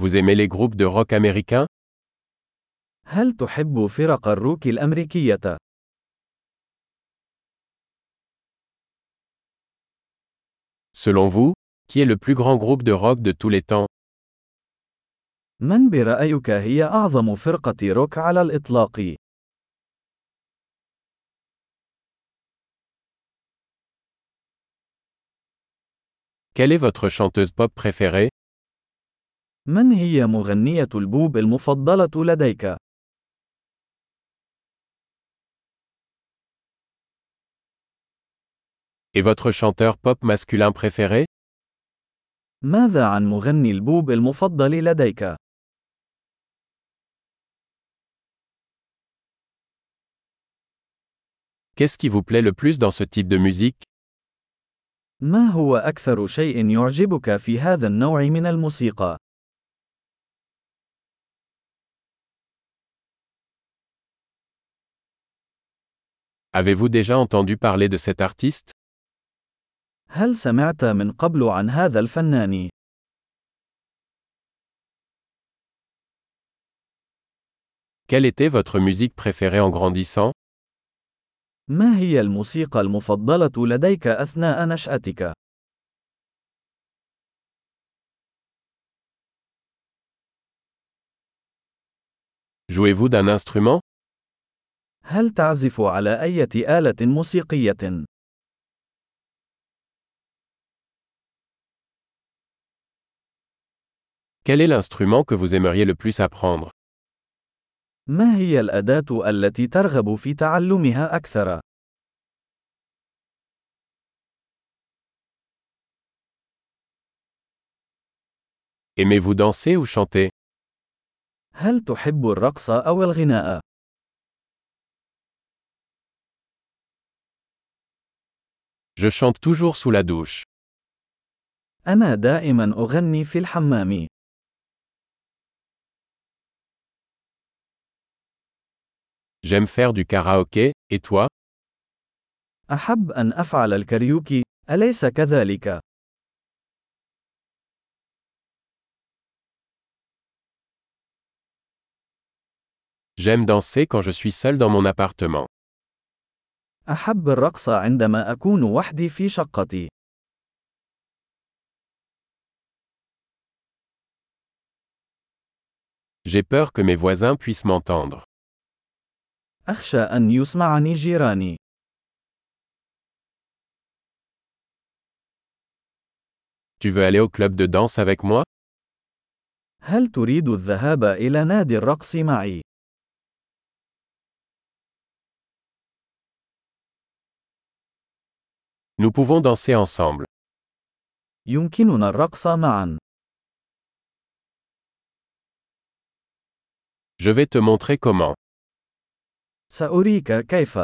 Vous aimez les groupes de rock américains هل تحب فرق الروك الأمريكية؟ Selon vous, qui est le plus grand groupe de rock de tous les temps من برأيك هي أعظم فرقة روك على الإطلاق؟ Quelle est votre chanteuse pop préférée من هي مغنية البوب المفضلة لديك؟ Et votre chanteur pop masculin préféré ماذا عن مغني البوب المفضل لديك؟ Qu'est-ce qui vous plaît le plus dans ce type de musique ما هو أكثر شيء يعجبك في هذا النوع من الموسيقى؟ Avez-vous déjà entendu parler de cet artiste هل سمعت من قبل عن هذا الفنان؟ Quelle était votre musique préférée en grandissant ما هي الموسيقى المفضلة لديك أثناء نشأتك؟ Jouez-vous d'un instrument هل تعزف على أي آلة موسيقية؟ Quel est l'instrument que vous aimeriez le plus apprendre ما هي الأداة التي ترغب في تعلمها أكثر؟ Aimez-vous danser ou chanter هل تحب الرقص أو الغناء؟ Je chante toujours sous la douche. أنا دائما أغني في الحمام. J'aime faire du karaoké, et toi أحب أن أفعل الكاريوكي، أليس كذلك؟ J'aime danser quand je suis seul dans mon appartement. أحب الرقص عندما أكون وحدي في شقتي. J'ai peur que mes voisins puissent m'entendre. أخشى أن يسمعني جيراني. Tu veux aller au club de danse avec moi هل تريد الذهاب إلى نادي الرقص معي؟ Nous pouvons danser ensemble. يمكننا الرقص معا. Je vais te montrer comment. سأريك كيف.